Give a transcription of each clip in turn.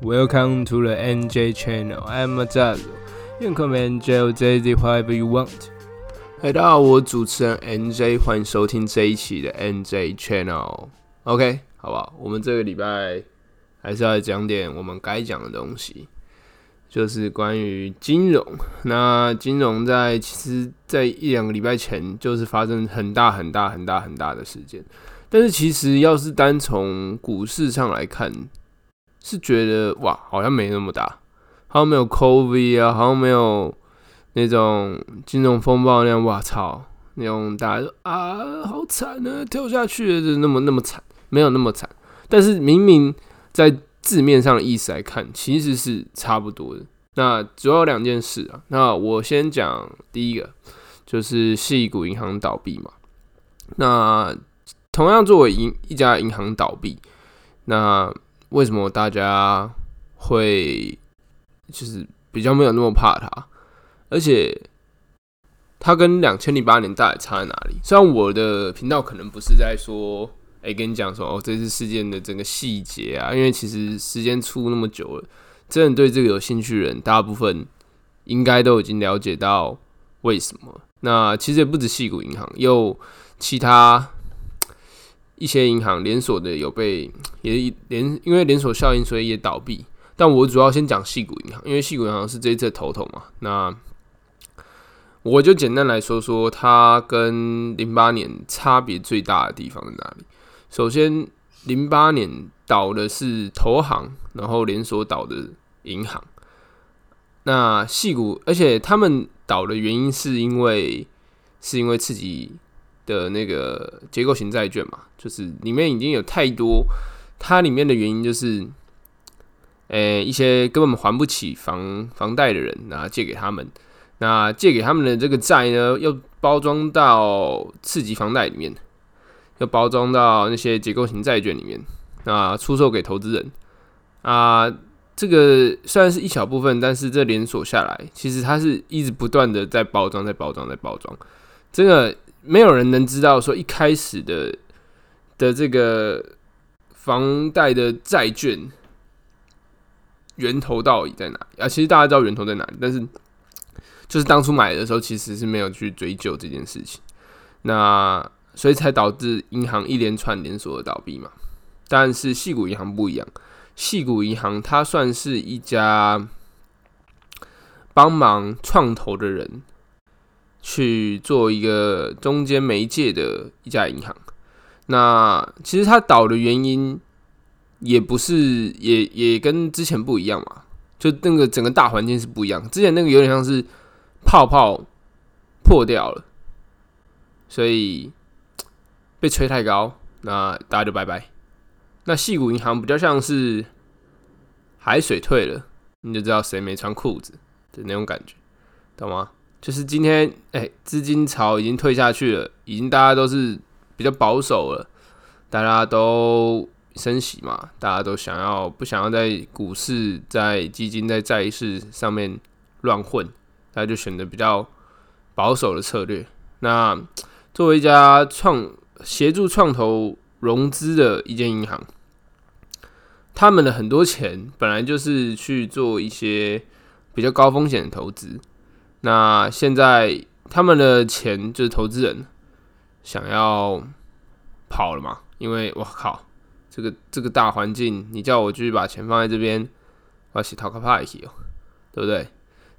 Welcome to the NJ Channel. I'm Mazal. You can call me NJ or JZ, whatever you want. 嗨，大家好，我主持人 NJ，欢迎收听这一期的 NJ Channel。OK，好不好？我们这个礼拜还是要讲点我们该讲的东西，就是关于金融。那金融在其实，在一两个礼拜前，就是发生很大很大很大很大的事件。但是其实，要是单从股市上来看，是觉得哇，好像没那么大，好像没有 COVID 啊，好像没有。那种金融风暴那样，哇操！那种大家啊，好惨啊，跳下去就那么那么惨，没有那么惨。但是明明在字面上的意思来看，其实是差不多的。那主要两件事啊。那我先讲第一个，就是系股银行倒闭嘛。那同样作为银一家银行倒闭，那为什么大家会就是比较没有那么怕它？而且，它跟两千零八年到底差在哪里？虽然我的频道可能不是在说，哎，跟你讲说哦，这次事件的整个细节啊，因为其实时间出那么久了，真的对这个有兴趣的人，大部分应该都已经了解到为什么。那其实也不止细谷银行，有其他一些银行连锁的有被也连因为连锁效应，所以也倒闭。但我主要先讲细谷银行，因为细谷银行是这一次的头头嘛。那我就简单来说说它跟零八年差别最大的地方在哪里。首先，零八年倒的是投行，然后连锁倒的银行。那细股，而且他们倒的原因是因为是因为刺激的那个结构型债券嘛，就是里面已经有太多，它里面的原因就是，诶，一些根本还不起房房贷的人，然后借给他们。那借给他们的这个债呢，又包装到次级房贷里面，又包装到那些结构型债券里面，那出售给投资人啊。这个虽然是一小部分，但是这连锁下来，其实它是一直不断的在包装、在包装、在包装。真的没有人能知道说一开始的的这个房贷的债券源头到底在哪里啊？其实大家知道源头在哪里，但是。就是当初买的时候，其实是没有去追究这件事情，那所以才导致银行一连串连锁的倒闭嘛。但是细谷银行不一样，细谷银行它算是一家帮忙创投的人去做一个中间媒介的一家银行。那其实它倒的原因也不是，也也跟之前不一样嘛，就那个整个大环境是不一样。之前那个有点像是。泡泡破掉了，所以被吹太高，那大家就拜拜。那细谷银行比较像是海水退了，你就知道谁没穿裤子的那种感觉，懂吗？就是今天，哎，资金潮已经退下去了，已经大家都是比较保守了，大家都升息嘛，大家都想要不想要在股市、在基金、在债市上面乱混。大家就选择比较保守的策略。那作为一家创协助创投融资的一间银行，他们的很多钱本来就是去做一些比较高风险的投资。那现在他们的钱就是投资人想要跑了嘛？因为我靠，这个这个大环境，你叫我继续把钱放在这边，我是逃开派去哦，对不对？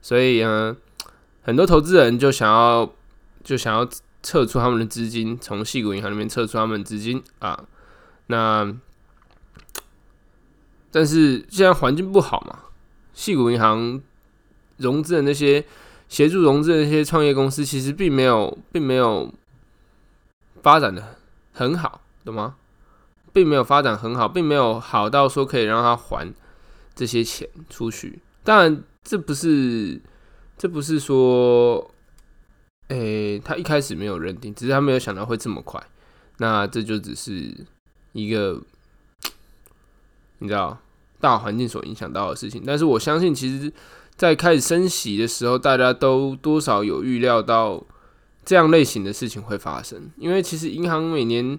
所以呢，很多投资人就想要就想要撤出他们的资金，从细谷银行那边撤出他们的资金啊。那但是现在环境不好嘛，细谷银行融资的那些协助融资的那些创业公司，其实并没有并没有发展的很好，懂吗？并没有发展很好，并没有好到说可以让他还这些钱出去。当然。这不是，这不是说，诶，他一开始没有认定，只是他没有想到会这么快。那这就只是一个，你知道，大环境所影响到的事情。但是我相信，其实，在开始升息的时候，大家都多少有预料到这样类型的事情会发生。因为其实银行每年，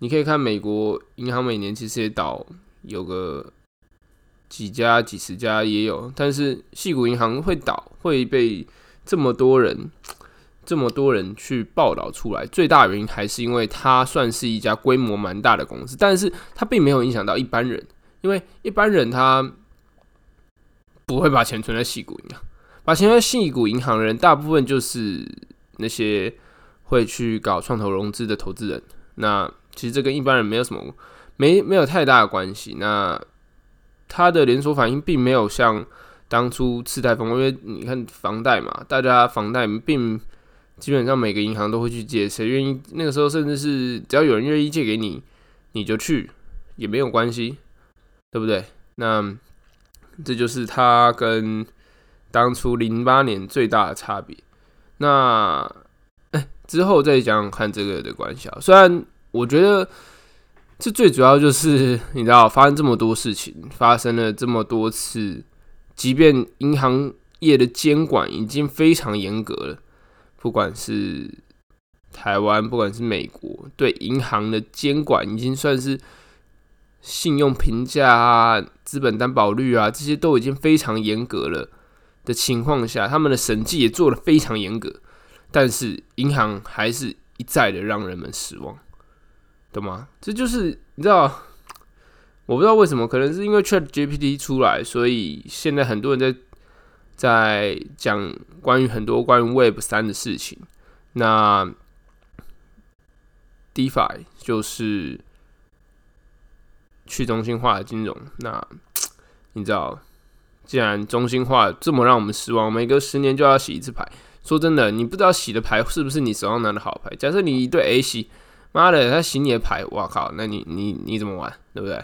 你可以看美国银行每年其实也倒有个。几家、几十家也有，但是细谷银行会倒，会被这么多人、这么多人去报道出来。最大原因还是因为它算是一家规模蛮大的公司，但是它并没有影响到一般人，因为一般人他不会把钱存在细谷银行，把钱在细谷银行的人，大部分就是那些会去搞创投融资的投资人。那其实这跟一般人没有什么。没没有太大的关系，那它的连锁反应并没有像当初次贷风暴，因为你看房贷嘛，大家房贷并基本上每个银行都会去借，谁愿意那个时候甚至是只要有人愿意借给你，你就去也没有关系，对不对？那这就是它跟当初零八年最大的差别。那哎，之后再讲看这个的关系啊，虽然我觉得。这最主要就是你知道，发生这么多事情，发生了这么多次，即便银行业的监管已经非常严格了，不管是台湾，不管是美国，对银行的监管已经算是信用评价啊、资本担保率啊这些都已经非常严格了的情况下，他们的审计也做的非常严格，但是银行还是一再的让人们失望。懂吗？这就是你知道，我不知道为什么，可能是因为 Chat GPT 出来，所以现在很多人在在讲关于很多关于 Web 三的事情。那 DeFi 就是去中心化的金融。那 你知道，既然中心化这么让我们失望，每隔十年就要洗一次牌。说真的，你不知道洗的牌是不是你手上拿的好牌。假设你一对 A 洗。妈的，他洗你的牌，我靠，那你你你怎么玩，对不对？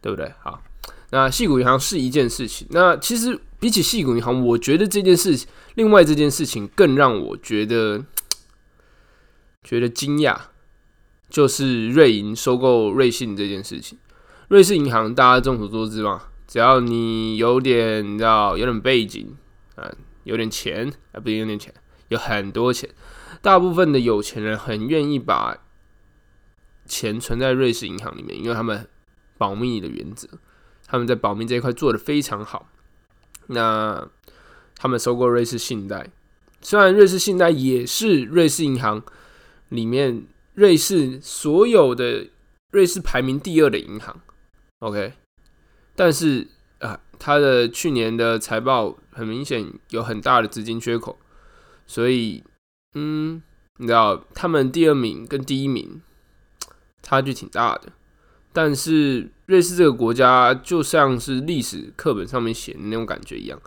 对不对？好，那细谷银行是一件事情。那其实比起细谷银行，我觉得这件事情，另外这件事情更让我觉得觉得惊讶，就是瑞银收购瑞信这件事情。瑞士银行大家众所周知嘛，只要你有点你知道有点背景啊，有点钱啊，不是有点钱，有很多钱，大部分的有钱人很愿意把。钱存在瑞士银行里面，因为他们保密的原则，他们在保密这一块做的非常好。那他们收购瑞士信贷，虽然瑞士信贷也是瑞士银行里面瑞士所有的瑞士排名第二的银行，OK，但是啊，它的去年的财报很明显有很大的资金缺口，所以嗯，你知道他们第二名跟第一名。差距挺大的，但是瑞士这个国家就像是历史课本上面写的那种感觉一样，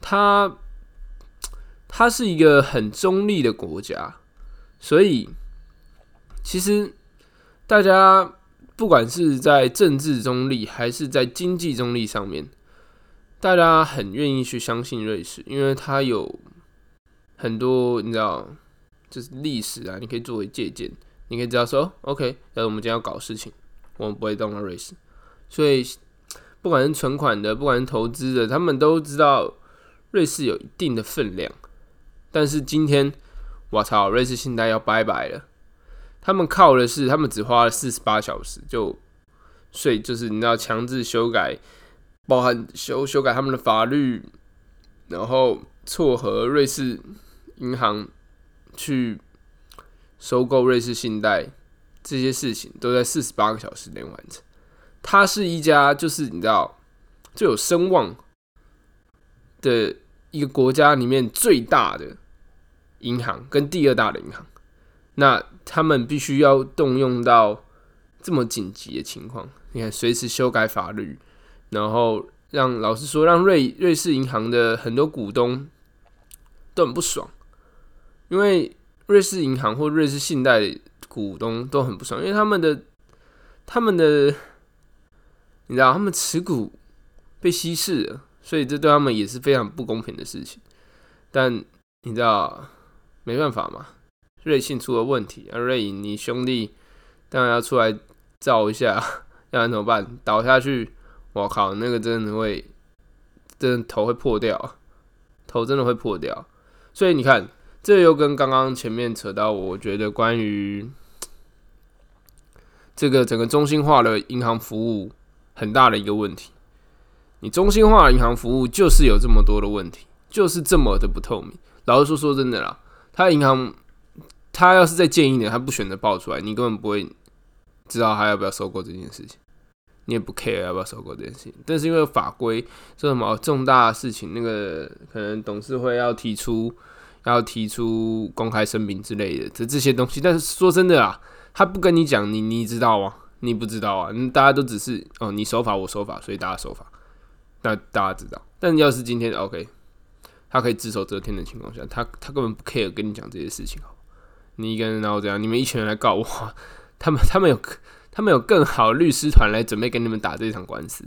它它是一个很中立的国家，所以其实大家不管是在政治中立还是在经济中立上面，大家很愿意去相信瑞士，因为它有很多你知道，就是历史啊，你可以作为借鉴。你可以知道说，OK，是我们今天要搞事情，我们不会动到瑞士。所以，不管是存款的，不管是投资的，他们都知道瑞士有一定的分量。但是今天，我操，瑞士信贷要拜拜了。他们靠的是，他们只花了四十八小时就，所以就是你要强制修改，包含修修改他们的法律，然后撮合瑞士银行去。收购瑞士信贷这些事情都在四十八个小时内完成。它是一家就是你知道最有声望的一个国家里面最大的银行跟第二大的银行。那他们必须要动用到这么紧急的情况，你看随时修改法律，然后让老实说，让瑞瑞士银行的很多股东都很不爽，因为。瑞士银行或瑞士信贷股东都很不爽，因为他们的、他们的，你知道，他们持股被稀释了，所以这对他们也是非常不公平的事情。但你知道，没办法嘛，瑞信出了问题，而瑞银你兄弟当然要出来照一下，要不然怎么办？倒下去，我靠，那个真的会，真的头会破掉，头真的会破掉。所以你看。这又跟刚刚前面扯到，我觉得关于这个整个中心化的银行服务很大的一个问题。你中心化银行服务就是有这么多的问题，就是这么的不透明。老实说，说真的啦，他银行他要是再建议你，他不选择爆出来，你根本不会知道他要不要收购这件事情，你也不 care 要不要收购这件事情。但是因为法规说什么重大事情，那个可能董事会要提出要提出公开声明之类的，这这些东西。但是说真的啊，他不跟你讲，你你知道吗？你不知道啊？大家都只是哦，你守法我守法，所以大家守法。那大家知道，但要是今天 OK，他可以只手遮天的情况下，他他根本不 care 跟你讲这些事情。你一个人然后这样，你们一群人来告我，他们他们有他们有更好律师团来准备跟你们打这场官司，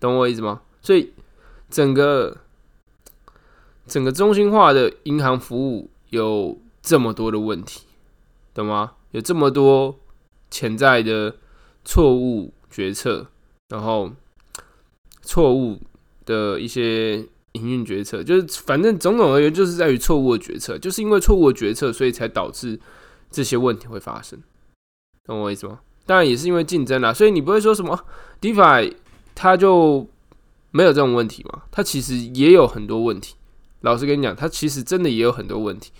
懂我意思吗？所以整个整个中心化的银行服务有这么多的问题，懂吗？有这么多潜在的错误决策，然后。错误的一些营运决策，就是反正种种而言，就是在于错误的决策，就是因为错误的决策，所以才导致这些问题会发生，懂我意思吗？当然也是因为竞争啦，所以你不会说什么 DeFi 它就没有这种问题嘛？它其实也有很多问题。老实跟你讲，它其实真的也有很多问题。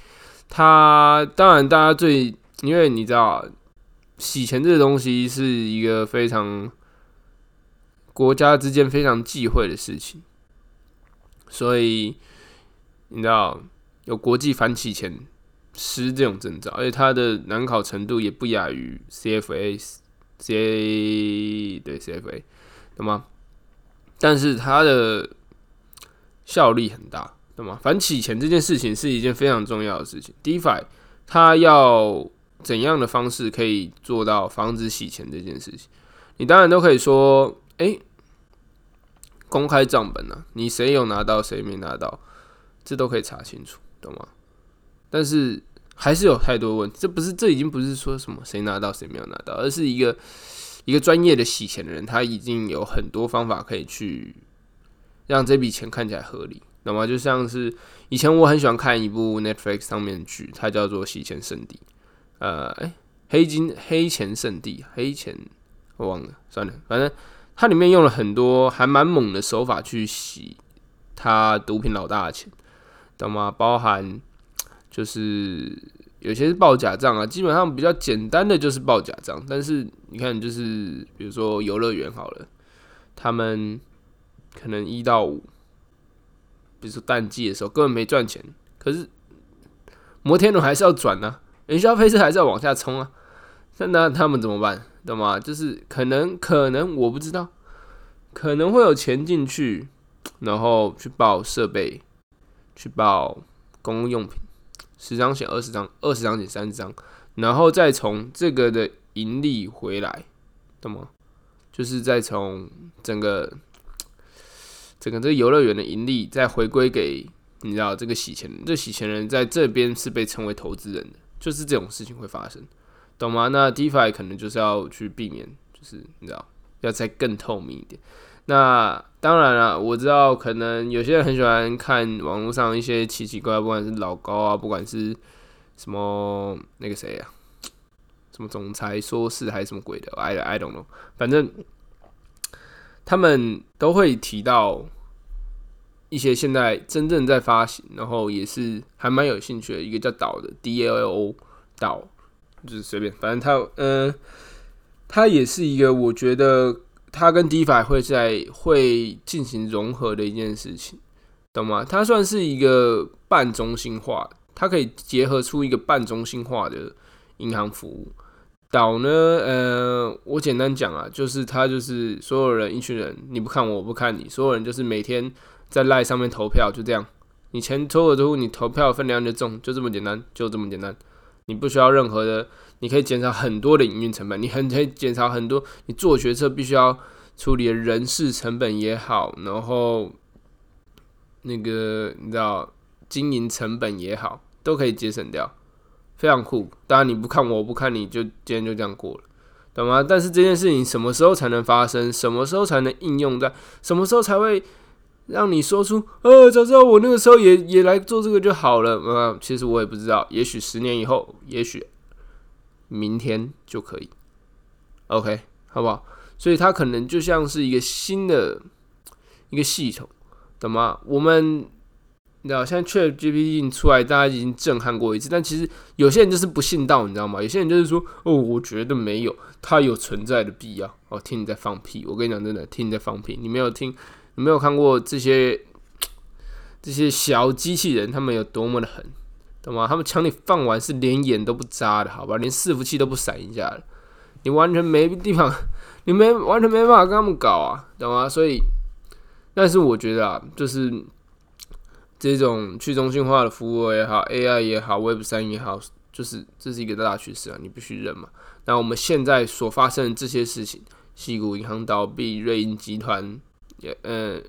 它当然大家最，因为你知道，洗钱这个东西是一个非常。国家之间非常忌讳的事情，所以你知道有国际反洗钱师这种证照，而且它的难考程度也不亚于 CFA、CA 对 CFA，懂吗？但是它的效力很大，懂吗？反洗钱这件事情是一件非常重要的事情。DeFi 它要怎样的方式可以做到防止洗钱这件事情？你当然都可以说。哎，公开账本呢？你谁有拿到，谁没拿到，这都可以查清楚，懂吗？但是还是有太多问题，这不是，这已经不是说什么谁拿到谁没有拿到，而是一个一个专业的洗钱的人，他已经有很多方法可以去让这笔钱看起来合理，懂吗？就像是以前我很喜欢看一部 Netflix 上面的剧，它叫做《洗钱圣地》，呃，哎，黑金黑钱圣地，黑钱我忘了，算了，反正。它里面用了很多还蛮猛的手法去洗他毒品老大的钱，懂吗？包含就是有些是报假账啊，基本上比较简单的就是报假账。但是你看，就是比如说游乐园好了，他们可能一到五，比如说淡季的时候根本没赚钱，可是摩天轮还是要转呢，云霄飞车还是要往下冲啊，那那他们怎么办？懂吗？就是可能可能我不知道，可能会有钱进去，然后去报设备，去报公共用品，十张险二十张，二十张险三十张，然后再从这个的盈利回来，懂吗？就是再从整个整个这个游乐园的盈利再回归给你知道这个洗钱，这洗钱人在这边是被称为投资人的，就是这种事情会发生。懂吗？那 DeFi 可能就是要去避免，就是你知道，要再更透明一点。那当然了，我知道可能有些人很喜欢看网络上一些奇奇怪怪，不管是老高啊，不管是什么那个谁啊，什么总裁说事还是什么鬼的，I I don't know，反正他们都会提到一些现在真正在发行，然后也是还蛮有兴趣的一个叫岛的 DLO 岛。就是随便，反正它，嗯，它也是一个我觉得它跟 DeFi 会在会进行融合的一件事情，懂吗？它算是一个半中心化，它可以结合出一个半中心化的银行服务。岛呢，呃，我简单讲啊，就是它就是所有人一群人，你不看我，我不看你，所有人就是每天在赖上面投票，就这样，你钱抽了之后，你投票分量就中，就这么简单，就这么简单。你不需要任何的，你可以减少很多的营运成本，你很可以减少很多你做决策必须要处理人事成本也好，然后那个你知道经营成本也好，都可以节省掉，非常酷。当然你不看，我不看你就今天就这样过了，懂吗？但是这件事情什么时候才能发生？什么时候才能应用在？什么时候才会？让你说出，呃，早知道我那个时候也也来做这个就好了。嗯，其实我也不知道，也许十年以后，也许明天就可以。OK，好不好？所以它可能就像是一个新的一个系统，懂吗？我们你知道，现在 Chat GPT 出来，大家已经震撼过一次，但其实有些人就是不信道，你知道吗？有些人就是说，哦，我觉得没有，它有存在的必要。哦，听你在放屁！我跟你讲，真的，听你在放屁！你没有听，你没有看过这些 这些小机器人，他们有多么的狠，懂吗？他们抢你饭碗是连眼都不眨的，好吧？连伺服器都不闪一下的，你完全没地方，你没完全没办法跟他们搞啊，懂吗？所以，但是我觉得啊，就是。这种去中心化的服务也好，AI 也好，Web 三也好，就是这是一个大趋势啊，你必须认嘛。那我们现在所发生的这些事情，西谷银行倒闭，瑞银集团也呃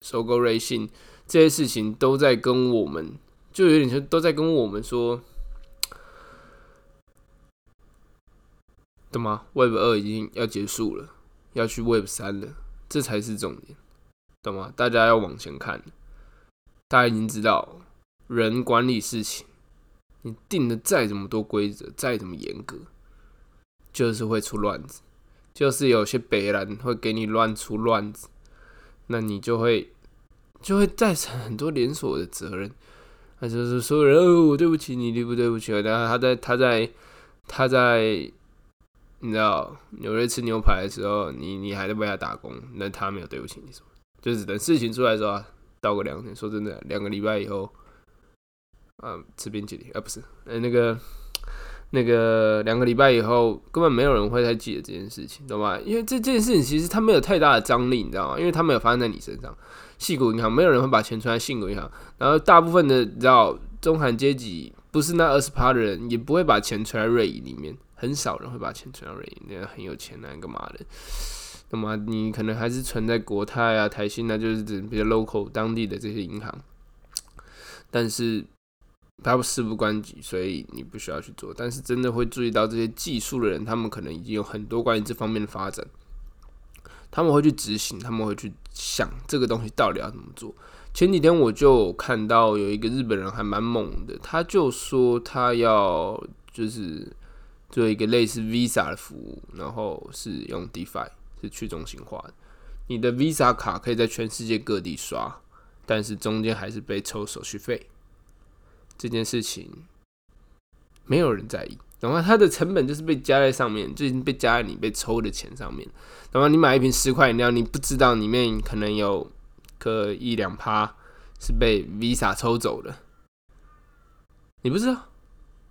收购瑞信，这些事情都在跟我们，就有点像都在跟我们说，懂吗？Web 二已经要结束了，要去 Web 三了，这才是重点，懂吗？大家要往前看。大家已经知道，人管理事情，你定的再怎么多规则，再怎么严格，就是会出乱子，就是有些北人会给你乱出乱子，那你就会就会造成很多连锁的责任。那就是所有人哦，我对不起你，对不对不起？然后他在他在他在，你知道纽约吃牛排的时候，你你还在为他打工，那他没有对不起你什么？就是等事情出来的时候。到个两天，说真的，两个礼拜以后，啊，吃冰淇淋啊，不是，呃，那个，那个两个礼拜以后，根本没有人会再记得这件事情，懂吗？因为这件事情其实它没有太大的张力，你知道吗？因为它没有发生在你身上。细谷银行没有人会把钱存在细谷银行，然后大部分的你知道中产阶级不是那二十趴的人，也不会把钱存在瑞银里面，很少人会把钱存在瑞银，那个很有钱那干嘛的？那么你可能还是存在国泰啊、台新啊，就是指比较 local 当地的这些银行，但是它事不关己，所以你不需要去做。但是真的会注意到这些技术的人，他们可能已经有很多关于这方面的发展，他们会去执行，他们会去想这个东西到底要怎么做。前几天我就看到有一个日本人还蛮猛的，他就说他要就是做一个类似 Visa 的服务，然后是用 DeFi。是去中心化的，你的 Visa 卡可以在全世界各地刷，但是中间还是被抽手续费。这件事情没有人在意，然后它的成本就是被加在上面，就已经被加在你被抽的钱上面。然后你买一瓶十块饮料，你不知道里面可能有个一两趴是被 Visa 抽走的，你不知道，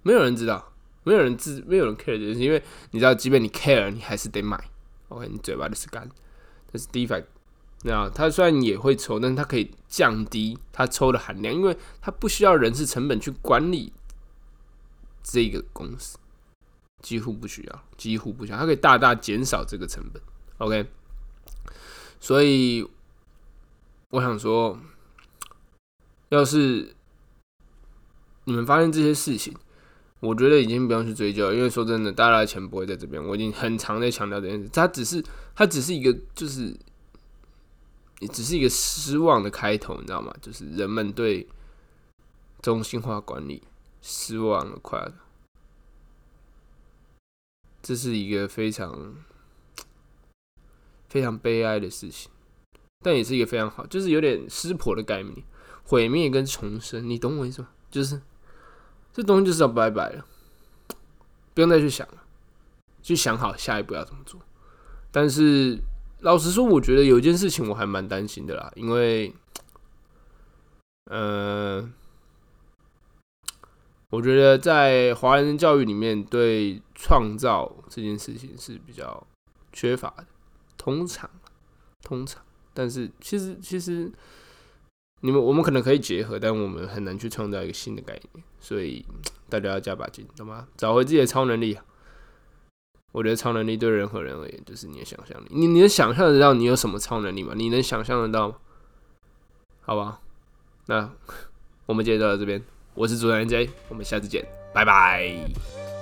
没有人知道，没有人知，没有人 care 这件事，因为你知道，即便你 care，你还是得买。OK，你嘴巴里是干，但是 DeFi，那它虽然也会抽，但是它可以降低它抽的含量，因为它不需要人事成本去管理这个公司，几乎不需要，几乎不需要，它可以大大减少这个成本。OK，所以我想说，要是你们发现这些事情。我觉得已经不用去追究，因为说真的，大家的钱不会在这边。我已经很常在强调这件事，它只是它只是一个，就是只是一个失望的开头，你知道吗？就是人们对中心化管理失望了，快乐。这是一个非常非常悲哀的事情，但也是一个非常好，就是有点湿婆的概念，毁灭跟重生，你懂我意思吗？就是。这东西就是要拜拜了，不用再去想了，去想好下一步要怎么做。但是老实说，我觉得有一件事情我还蛮担心的啦，因为，呃，我觉得在华人教育里面，对创造这件事情是比较缺乏的，通常，通常，但是其实其实。你们我们可能可以结合，但我们很难去创造一个新的概念，所以大家要加把劲，懂吗？找回自己的超能力。我觉得超能力对任何人而言，就是你的想象力。你你能想象得到你有什么超能力吗？你能想象得到吗？好吧，那 我们今天就到这边。我是主持人 J，我们下次见，拜拜。